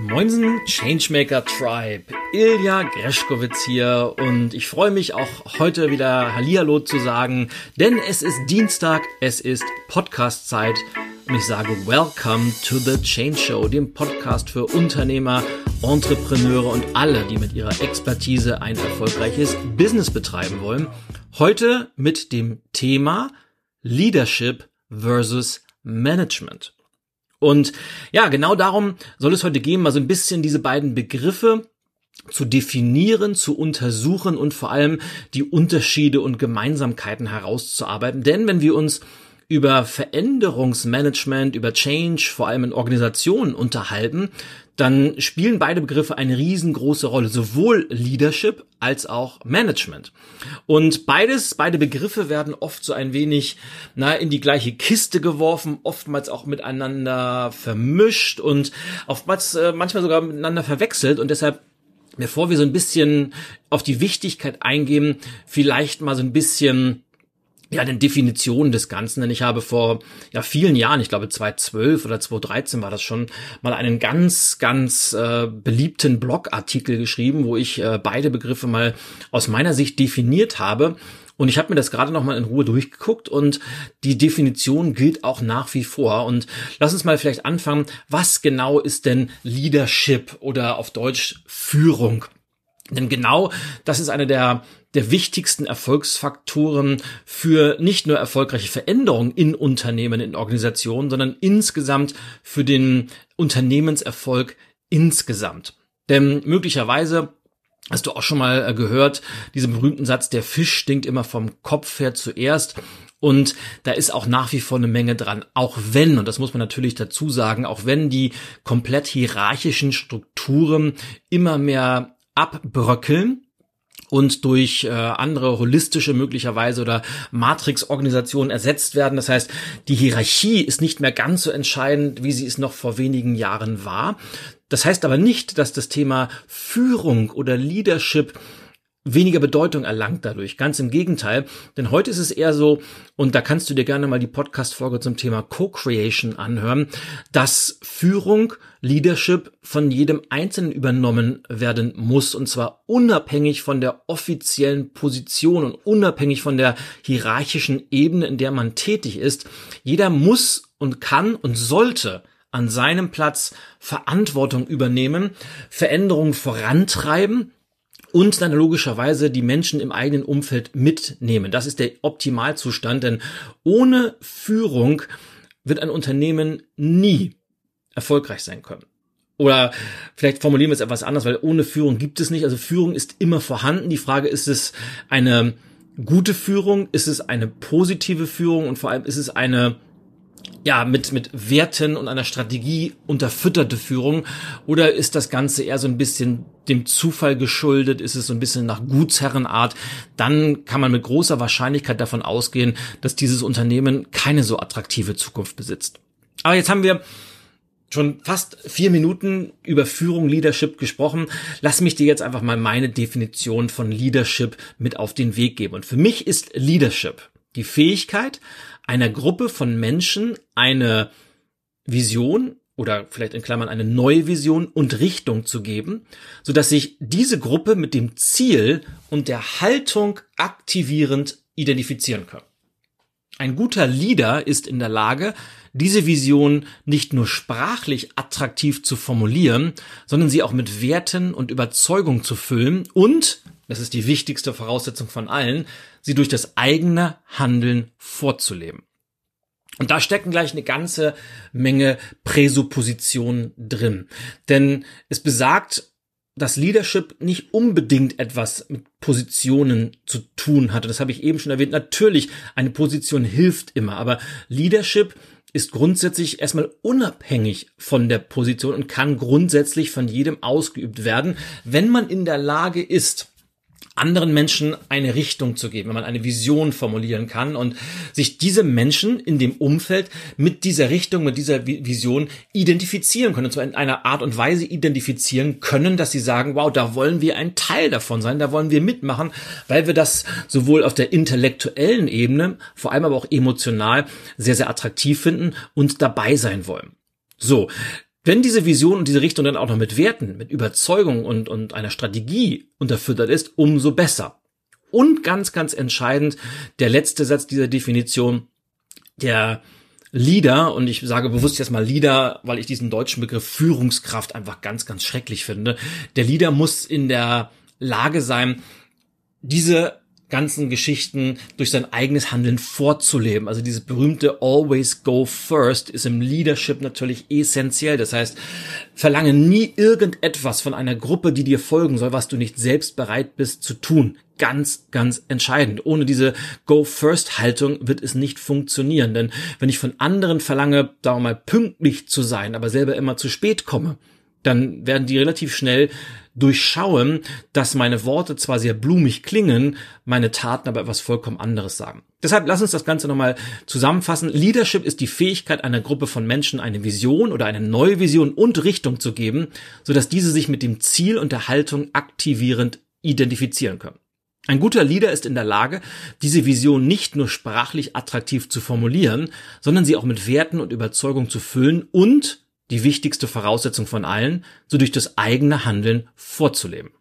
Moinsen Changemaker Tribe, Ilja Greschkowitz hier und ich freue mich auch heute wieder Hallihallo zu sagen, denn es ist Dienstag, es ist Podcast-Zeit und ich sage Welcome to the Change Show, dem Podcast für Unternehmer, Entrepreneure und alle, die mit ihrer Expertise ein erfolgreiches Business betreiben wollen. Heute mit dem Thema Leadership versus Management. Und ja, genau darum soll es heute gehen, mal so ein bisschen diese beiden Begriffe zu definieren, zu untersuchen und vor allem die Unterschiede und Gemeinsamkeiten herauszuarbeiten. Denn wenn wir uns über Veränderungsmanagement, über Change, vor allem in Organisationen unterhalten, dann spielen beide Begriffe eine riesengroße Rolle, sowohl Leadership als auch Management. Und beides, beide Begriffe werden oft so ein wenig na, in die gleiche Kiste geworfen, oftmals auch miteinander vermischt und oftmals äh, manchmal sogar miteinander verwechselt und deshalb Bevor wir so ein bisschen auf die Wichtigkeit eingehen, vielleicht mal so ein bisschen ja, den Definitionen des Ganzen, denn ich habe vor ja vielen Jahren, ich glaube 2012 oder 2013 war das schon, mal einen ganz, ganz äh, beliebten Blogartikel geschrieben, wo ich äh, beide Begriffe mal aus meiner Sicht definiert habe. Und ich habe mir das gerade noch mal in Ruhe durchgeguckt und die Definition gilt auch nach wie vor. Und lass uns mal vielleicht anfangen, was genau ist denn Leadership oder auf Deutsch Führung? Denn genau das ist eine der der wichtigsten Erfolgsfaktoren für nicht nur erfolgreiche Veränderungen in Unternehmen, in Organisationen, sondern insgesamt für den Unternehmenserfolg insgesamt. Denn möglicherweise Hast du auch schon mal äh, gehört, diesen berühmten Satz, der Fisch stinkt immer vom Kopf her zuerst. Und da ist auch nach wie vor eine Menge dran. Auch wenn, und das muss man natürlich dazu sagen, auch wenn die komplett hierarchischen Strukturen immer mehr abbröckeln, und durch äh, andere holistische möglicherweise oder Matrix-Organisationen ersetzt werden. Das heißt, die Hierarchie ist nicht mehr ganz so entscheidend, wie sie es noch vor wenigen Jahren war. Das heißt aber nicht, dass das Thema Führung oder Leadership weniger Bedeutung erlangt dadurch. Ganz im Gegenteil. Denn heute ist es eher so, und da kannst du dir gerne mal die Podcast-Folge zum Thema Co-Creation anhören, dass Führung, Leadership von jedem Einzelnen übernommen werden muss. Und zwar unabhängig von der offiziellen Position und unabhängig von der hierarchischen Ebene, in der man tätig ist. Jeder muss und kann und sollte an seinem Platz Verantwortung übernehmen, Veränderungen vorantreiben und dann logischerweise die Menschen im eigenen Umfeld mitnehmen. Das ist der Optimalzustand, denn ohne Führung wird ein Unternehmen nie erfolgreich sein können. Oder vielleicht formulieren wir es etwas anders, weil ohne Führung gibt es nicht. Also Führung ist immer vorhanden. Die Frage ist es eine gute Führung? Ist es eine positive Führung? Und vor allem ist es eine ja, mit, mit Werten und einer Strategie unterfütterte Führung? Oder ist das Ganze eher so ein bisschen dem Zufall geschuldet? Ist es so ein bisschen nach Gutsherrenart? Dann kann man mit großer Wahrscheinlichkeit davon ausgehen, dass dieses Unternehmen keine so attraktive Zukunft besitzt. Aber jetzt haben wir schon fast vier Minuten über Führung, Leadership gesprochen. Lass mich dir jetzt einfach mal meine Definition von Leadership mit auf den Weg geben. Und für mich ist Leadership die Fähigkeit, einer Gruppe von Menschen eine Vision oder vielleicht in Klammern eine neue Vision und Richtung zu geben, so dass sich diese Gruppe mit dem Ziel und der Haltung aktivierend identifizieren kann. Ein guter Leader ist in der Lage, diese Vision nicht nur sprachlich attraktiv zu formulieren, sondern sie auch mit Werten und Überzeugung zu füllen und, das ist die wichtigste Voraussetzung von allen, sie durch das eigene Handeln vorzuleben. Und da stecken gleich eine ganze Menge Präsuppositionen drin. Denn es besagt, dass Leadership nicht unbedingt etwas mit Positionen zu tun hatte. Das habe ich eben schon erwähnt. Natürlich, eine Position hilft immer, aber Leadership ist grundsätzlich erstmal unabhängig von der Position und kann grundsätzlich von jedem ausgeübt werden, wenn man in der Lage ist, anderen Menschen eine Richtung zu geben, wenn man eine Vision formulieren kann und sich diese Menschen in dem Umfeld mit dieser Richtung, mit dieser Vision identifizieren können, und zwar in einer Art und Weise identifizieren können, dass sie sagen, wow, da wollen wir ein Teil davon sein, da wollen wir mitmachen, weil wir das sowohl auf der intellektuellen Ebene, vor allem aber auch emotional sehr, sehr attraktiv finden und dabei sein wollen. So, Wenn diese Vision und diese Richtung dann auch noch mit Werten, mit Überzeugung und, und einer Strategie unterfüttert ist, umso besser. Und ganz, ganz entscheidend, der letzte Satz dieser Definition, der Leader, und ich sage bewusst jetzt mal Leader, weil ich diesen deutschen Begriff Führungskraft einfach ganz, ganz schrecklich finde. Der Leader muss in der Lage sein, diese ganzen Geschichten durch sein eigenes Handeln vorzuleben. Also dieses berühmte Always Go First ist im Leadership natürlich essentiell. Das heißt, verlange nie irgendetwas von einer Gruppe, die dir folgen soll, was du nicht selbst bereit bist zu tun. Ganz, ganz entscheidend. Ohne diese Go First Haltung wird es nicht funktionieren. Denn wenn ich von anderen verlange, da mal pünktlich zu sein, aber selber immer zu spät komme, dann werden die relativ schnell durchschauen, dass meine Worte zwar sehr blumig klingen, meine Taten aber etwas vollkommen anderes sagen. Deshalb lass uns das Ganze nochmal zusammenfassen. Leadership ist die Fähigkeit einer Gruppe von Menschen, eine Vision oder eine neue Vision und Richtung zu geben, sodass diese sich mit dem Ziel und der Haltung aktivierend identifizieren können. Ein guter Leader ist in der Lage, diese Vision nicht nur sprachlich attraktiv zu formulieren, sondern sie auch mit Werten und Überzeugung zu füllen und die wichtigste Voraussetzung von allen, so durch das eigene Handeln vorzuleben.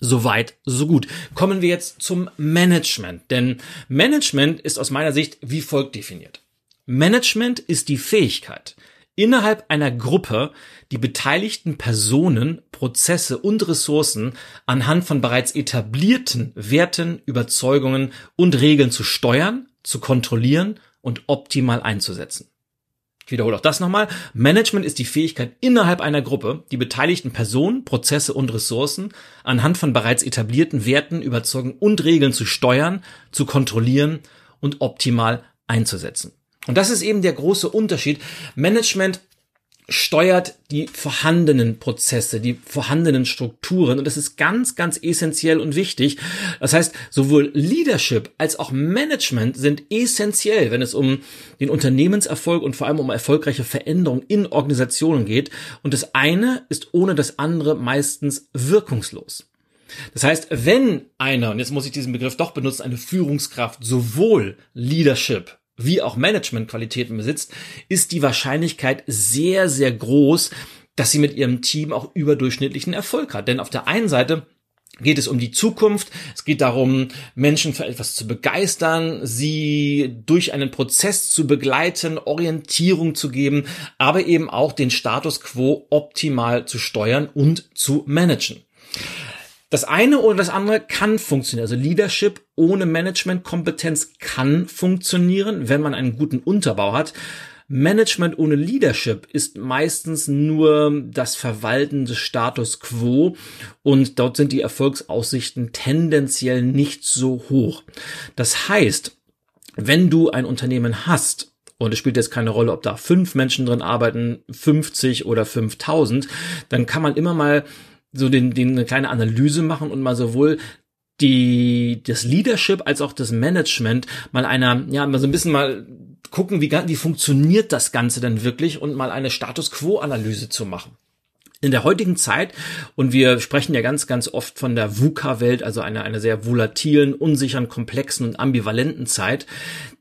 Soweit, so gut. Kommen wir jetzt zum Management, denn Management ist aus meiner Sicht wie folgt definiert. Management ist die Fähigkeit, innerhalb einer Gruppe die beteiligten Personen, Prozesse und Ressourcen anhand von bereits etablierten Werten, Überzeugungen und Regeln zu steuern, zu kontrollieren und optimal einzusetzen. Ich wiederhole auch das nochmal. Management ist die Fähigkeit, innerhalb einer Gruppe die beteiligten Personen, Prozesse und Ressourcen anhand von bereits etablierten Werten, Überzeugungen und Regeln zu steuern, zu kontrollieren und optimal einzusetzen. Und das ist eben der große Unterschied. Management steuert die vorhandenen Prozesse, die vorhandenen Strukturen. Und das ist ganz, ganz essentiell und wichtig. Das heißt, sowohl Leadership als auch Management sind essentiell, wenn es um den Unternehmenserfolg und vor allem um erfolgreiche Veränderungen in Organisationen geht. Und das eine ist ohne das andere meistens wirkungslos. Das heißt, wenn einer, und jetzt muss ich diesen Begriff doch benutzen, eine Führungskraft sowohl Leadership wie auch Managementqualitäten besitzt, ist die Wahrscheinlichkeit sehr, sehr groß, dass sie mit ihrem Team auch überdurchschnittlichen Erfolg hat. Denn auf der einen Seite geht es um die Zukunft. Es geht darum, Menschen für etwas zu begeistern, sie durch einen Prozess zu begleiten, Orientierung zu geben, aber eben auch den Status quo optimal zu steuern und zu managen. Das eine oder das andere kann funktionieren. Also Leadership ohne Managementkompetenz kann funktionieren, wenn man einen guten Unterbau hat. Management ohne Leadership ist meistens nur das Verwalten des Status quo und dort sind die Erfolgsaussichten tendenziell nicht so hoch. Das heißt, wenn du ein Unternehmen hast, und es spielt jetzt keine Rolle, ob da fünf Menschen drin arbeiten, 50 oder 5000, dann kann man immer mal so den, den eine kleine Analyse machen und mal sowohl die das Leadership als auch das Management mal einer ja mal so ein bisschen mal gucken wie wie funktioniert das Ganze denn wirklich und mal eine Status Quo Analyse zu machen in der heutigen Zeit, und wir sprechen ja ganz, ganz oft von der VUCA-Welt, also einer, einer sehr volatilen, unsicheren, komplexen und ambivalenten Zeit,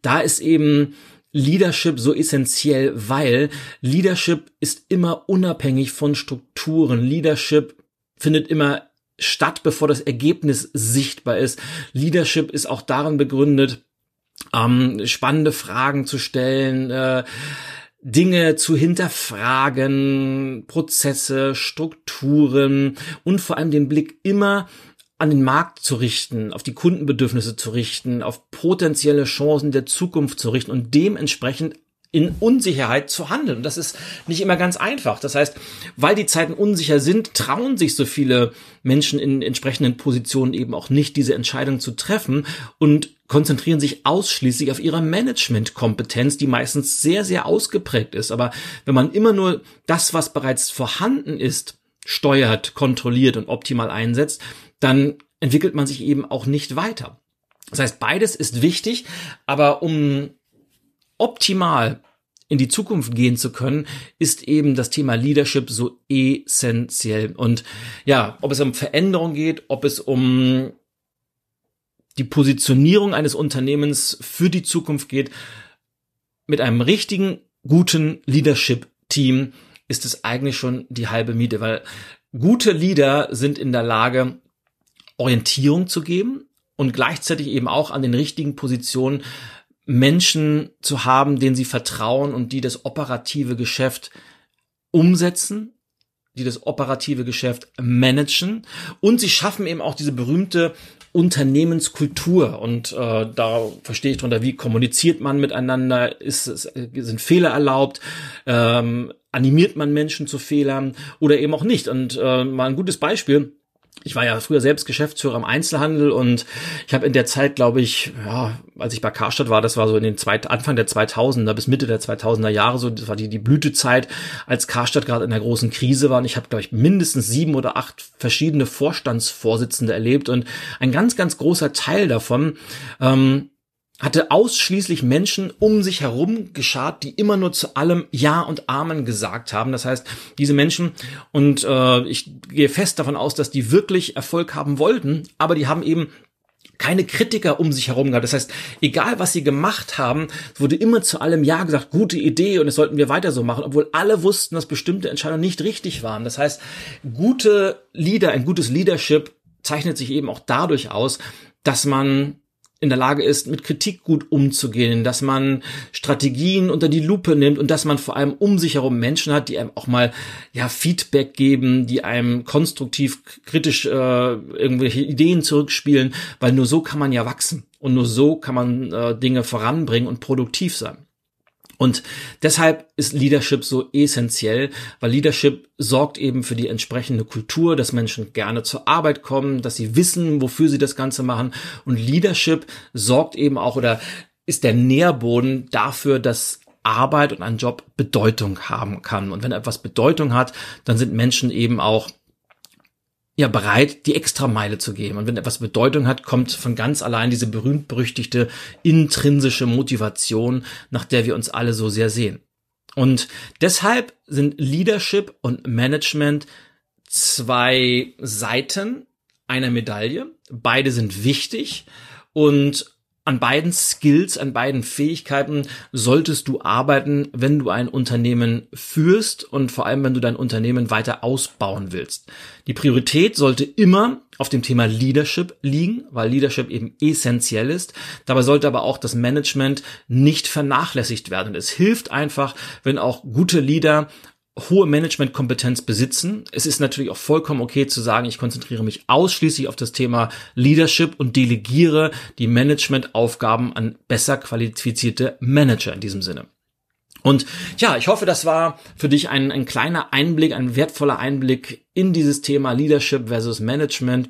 da ist eben Leadership so essentiell, weil Leadership ist immer unabhängig von Strukturen. Leadership findet immer statt, bevor das Ergebnis sichtbar ist. Leadership ist auch darin begründet, ähm, spannende Fragen zu stellen, äh, Dinge zu hinterfragen, Prozesse, Strukturen und vor allem den Blick immer an den Markt zu richten, auf die Kundenbedürfnisse zu richten, auf potenzielle Chancen der Zukunft zu richten und dementsprechend in Unsicherheit zu handeln. Und das ist nicht immer ganz einfach. Das heißt, weil die Zeiten unsicher sind, trauen sich so viele Menschen in entsprechenden Positionen eben auch nicht, diese Entscheidung zu treffen und konzentrieren sich ausschließlich auf ihre Managementkompetenz, die meistens sehr, sehr ausgeprägt ist. Aber wenn man immer nur das, was bereits vorhanden ist, steuert, kontrolliert und optimal einsetzt, dann entwickelt man sich eben auch nicht weiter. Das heißt, beides ist wichtig, aber um optimal in die Zukunft gehen zu können, ist eben das Thema Leadership so essentiell. Und ja, ob es um Veränderung geht, ob es um die Positionierung eines Unternehmens für die Zukunft geht, mit einem richtigen, guten Leadership-Team ist es eigentlich schon die halbe Miete, weil gute Leader sind in der Lage, Orientierung zu geben und gleichzeitig eben auch an den richtigen Positionen Menschen zu haben, denen sie vertrauen und die das operative Geschäft umsetzen, die das operative Geschäft managen. Und sie schaffen eben auch diese berühmte Unternehmenskultur. Und äh, da verstehe ich drunter, wie kommuniziert man miteinander, ist, ist sind Fehler erlaubt, ähm, animiert man Menschen zu Fehlern oder eben auch nicht. Und äh, mal ein gutes Beispiel ich war ja früher selbst Geschäftsführer im Einzelhandel und ich habe in der Zeit, glaube ich, ja, als ich bei Karstadt war, das war so in den zwei, Anfang der 2000er bis Mitte der 2000er Jahre, so das war die, die Blütezeit, als Karstadt gerade in der großen Krise war. Und ich habe, glaube ich, mindestens sieben oder acht verschiedene Vorstandsvorsitzende erlebt und ein ganz, ganz großer Teil davon ähm, hatte ausschließlich Menschen um sich herum geschart, die immer nur zu allem Ja und Amen gesagt haben. Das heißt, diese Menschen, und äh, ich gehe fest davon aus, dass die wirklich Erfolg haben wollten, aber die haben eben keine Kritiker um sich herum gehabt. Das heißt, egal was sie gemacht haben, wurde immer zu allem Ja gesagt, gute Idee und es sollten wir weiter so machen, obwohl alle wussten, dass bestimmte Entscheidungen nicht richtig waren. Das heißt, gute Leader, ein gutes Leadership zeichnet sich eben auch dadurch aus, dass man in der Lage ist, mit Kritik gut umzugehen, dass man Strategien unter die Lupe nimmt und dass man vor allem um sich herum Menschen hat, die einem auch mal ja Feedback geben, die einem konstruktiv kritisch äh, irgendwelche Ideen zurückspielen, weil nur so kann man ja wachsen und nur so kann man äh, Dinge voranbringen und produktiv sein. Und deshalb ist Leadership so essentiell, weil Leadership sorgt eben für die entsprechende Kultur, dass Menschen gerne zur Arbeit kommen, dass sie wissen, wofür sie das Ganze machen. Und Leadership sorgt eben auch oder ist der Nährboden dafür, dass Arbeit und ein Job Bedeutung haben kann. Und wenn etwas Bedeutung hat, dann sind Menschen eben auch ja bereit, die Extrameile zu geben. Und wenn etwas Bedeutung hat, kommt von ganz allein diese berühmt-berüchtigte intrinsische Motivation, nach der wir uns alle so sehr sehen. Und deshalb sind Leadership und Management zwei Seiten einer Medaille. Beide sind wichtig und an beiden Skills, an beiden Fähigkeiten solltest du arbeiten, wenn du ein Unternehmen führst und vor allem, wenn du dein Unternehmen weiter ausbauen willst. Die Priorität sollte immer auf dem Thema Leadership liegen, weil Leadership eben essentiell ist. Dabei sollte aber auch das Management nicht vernachlässigt werden. es hilft einfach, wenn auch gute Leader hohe Managementkompetenz besitzen. Es ist natürlich auch vollkommen okay zu sagen, ich konzentriere mich ausschließlich auf das Thema Leadership und delegiere die Managementaufgaben an besser qualifizierte Manager in diesem Sinne. Und ja, ich hoffe, das war für dich ein, ein kleiner Einblick, ein wertvoller Einblick in dieses Thema Leadership versus Management.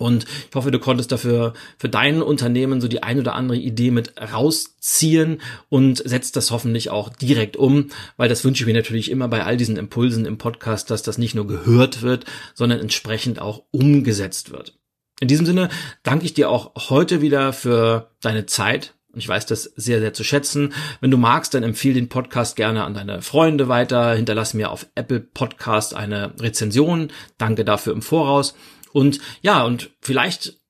Und ich hoffe, du konntest dafür für dein Unternehmen so die ein oder andere Idee mit rausziehen und setzt das hoffentlich auch direkt um, weil das wünsche ich mir natürlich immer bei all diesen Impulsen im Podcast, dass das nicht nur gehört wird, sondern entsprechend auch umgesetzt wird. In diesem Sinne danke ich dir auch heute wieder für deine Zeit, ich weiß das sehr, sehr zu schätzen. Wenn du magst, dann empfehle den Podcast gerne an deine Freunde weiter. Hinterlass mir auf Apple Podcast eine Rezension. Danke dafür im Voraus. Und ja, und vielleicht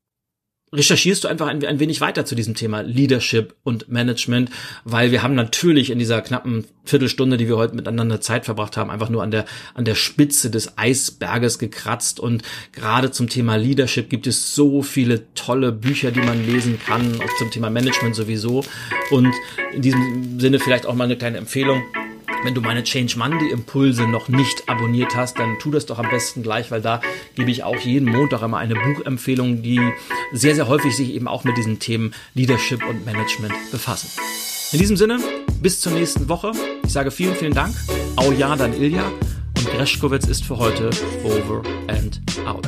recherchierst du einfach ein, ein, wenig weiter zu diesem Thema Leadership und Management, weil wir haben natürlich in dieser knappen Viertelstunde, die wir heute miteinander Zeit verbracht haben, einfach nur an der, an der Spitze des Eisberges gekratzt. Und gerade zum Thema Leadership gibt es so viele tolle Bücher, die man lesen kann, auch zum Thema Management sowieso. Und in diesem Sinne vielleicht auch mal eine kleine Empfehlung wenn du meine Change Monday Impulse noch nicht abonniert hast, dann tu das doch am besten gleich, weil da gebe ich auch jeden Montag immer eine Buchempfehlung, die sehr, sehr häufig sich eben auch mit diesen Themen Leadership und Management befassen. In diesem Sinne, bis zur nächsten Woche. Ich sage vielen, vielen Dank. Au ja, dann Ilja. Und Greschkowitz ist für heute over and out.